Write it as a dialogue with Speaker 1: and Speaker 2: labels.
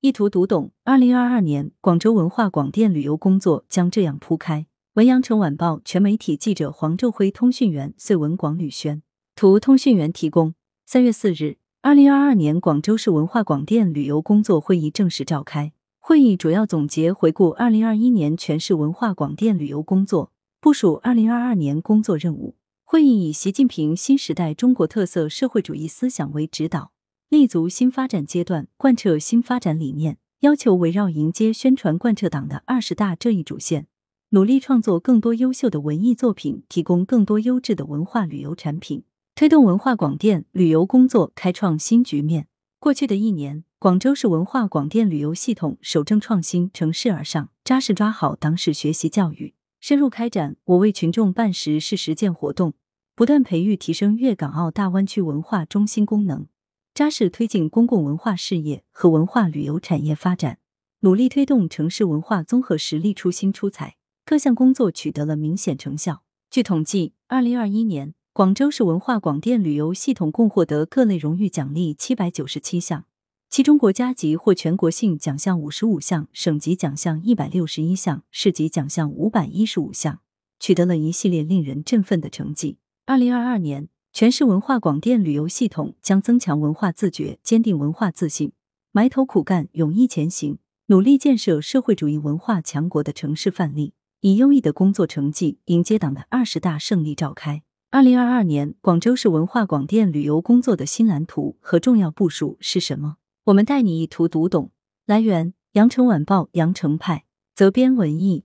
Speaker 1: 一图读懂。二零二二年，广州文化广电旅游工作将这样铺开。文阳城晚报全媒体记者黄昼辉，通讯员穗文广吕轩。图通讯员提供。三月四日，二零二二年广州市文化广电旅游工作会议正式召开。会议主要总结回顾二零二一年全市文化广电旅游工作，部署二零二二年工作任务。会议以习近平新时代中国特色社会主义思想为指导。立足新发展阶段，贯彻新发展理念，要求围绕迎接、宣传、贯彻党的二十大这一主线，努力创作更多优秀的文艺作品，提供更多优质的文化旅游产品，推动文化广电旅游工作开创新局面。过去的一年，广州市文化广电旅游系统守正创新，乘势而上，扎实抓好党史学习教育，深入开展“我为群众办实事”实践活动，不断培育提升粤港澳大湾区文化中心功能。扎实推进公共文化事业和文化旅游产业发展，努力推动城市文化综合实力出新出彩，各项工作取得了明显成效。据统计，二零二一年，广州市文化广电旅游系统共获得各类荣誉奖励七百九十七项，其中国家级或全国性奖项五十五项，省级奖项一百六十一项，市级奖项五百一十五项，取得了一系列令人振奋的成绩。二零二二年。全市文化广电旅游系统将增强文化自觉，坚定文化自信，埋头苦干，勇毅前行，努力建设社会主义文化强国的城市范例，以优异的工作成绩迎接党的二十大胜利召开。二零二二年，广州市文化广电旅游工作的新蓝图和重要部署是什么？我们带你一图读懂。来源：羊城晚报羊城派，责编：文艺。